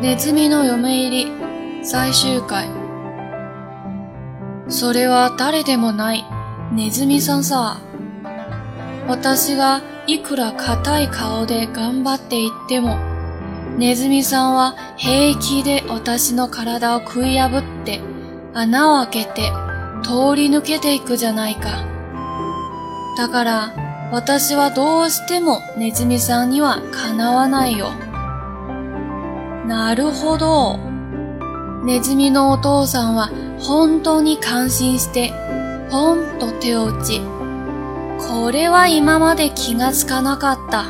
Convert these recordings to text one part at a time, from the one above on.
ネズミの嫁入り最終回それは誰でもないネズミさんさ私がいくら硬い顔で頑張っていってもネズミさんは平気で私の体を食い破って穴を開けて通り抜けていくじゃないかだから私はどうしてもネズミさんにはかなわないよ。なるほど。ネズミのお父さんは本当に感心して、ポンと手を打ち、これは今まで気がつかなかった。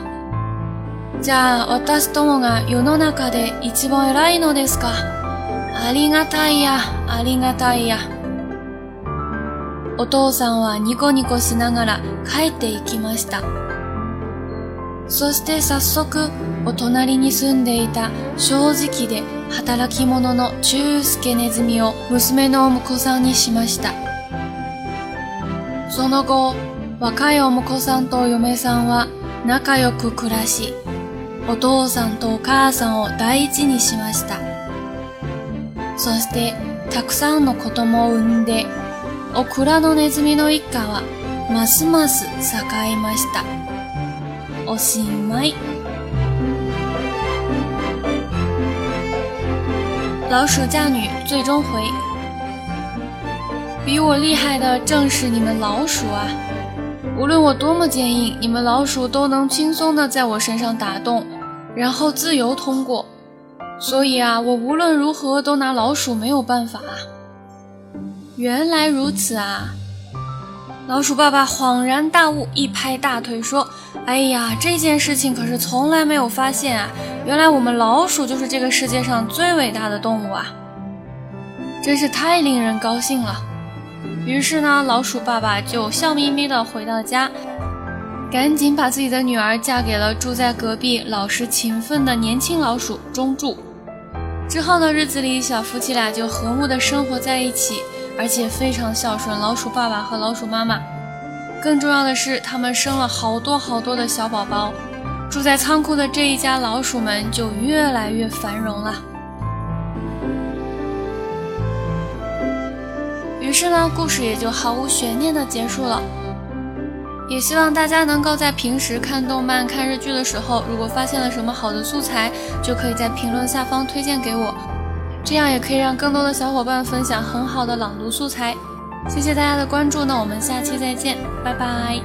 じゃあ私どもが世の中で一番偉いのですか。ありがたいや、ありがたいや。お父さんはニコニコしながら帰っていきました。そして早速、お隣に住んでいた正直で働き者の中介ネズミを娘のお婿さんにしました。その後、若いお婿さんとお嫁さんは仲良く暮らし、お父さんとお母さんを大事にしました。そして、たくさんの子供を産んで、オクラのネズミの一家は、ますます栄えました。我心爱老鼠嫁女最终回，比我厉害的正是你们老鼠啊！无论我多么坚硬，你们老鼠都能轻松的在我身上打洞，然后自由通过。所以啊，我无论如何都拿老鼠没有办法。原来如此啊！老鼠爸爸恍然大悟，一拍大腿说：“哎呀，这件事情可是从来没有发现啊！原来我们老鼠就是这个世界上最伟大的动物啊！真是太令人高兴了。”于是呢，老鼠爸爸就笑眯眯地回到家，赶紧把自己的女儿嫁给了住在隔壁、老实勤奋的年轻老鼠中柱。之后的日子里，小夫妻俩就和睦地生活在一起。而且非常孝顺老鼠爸爸和老鼠妈妈，更重要的是，他们生了好多好多的小宝宝，住在仓库的这一家老鼠们就越来越繁荣了。于是呢，故事也就毫无悬念的结束了。也希望大家能够在平时看动漫、看日剧的时候，如果发现了什么好的素材，就可以在评论下方推荐给我。这样也可以让更多的小伙伴分享很好的朗读素材，谢谢大家的关注，那我们下期再见，拜拜。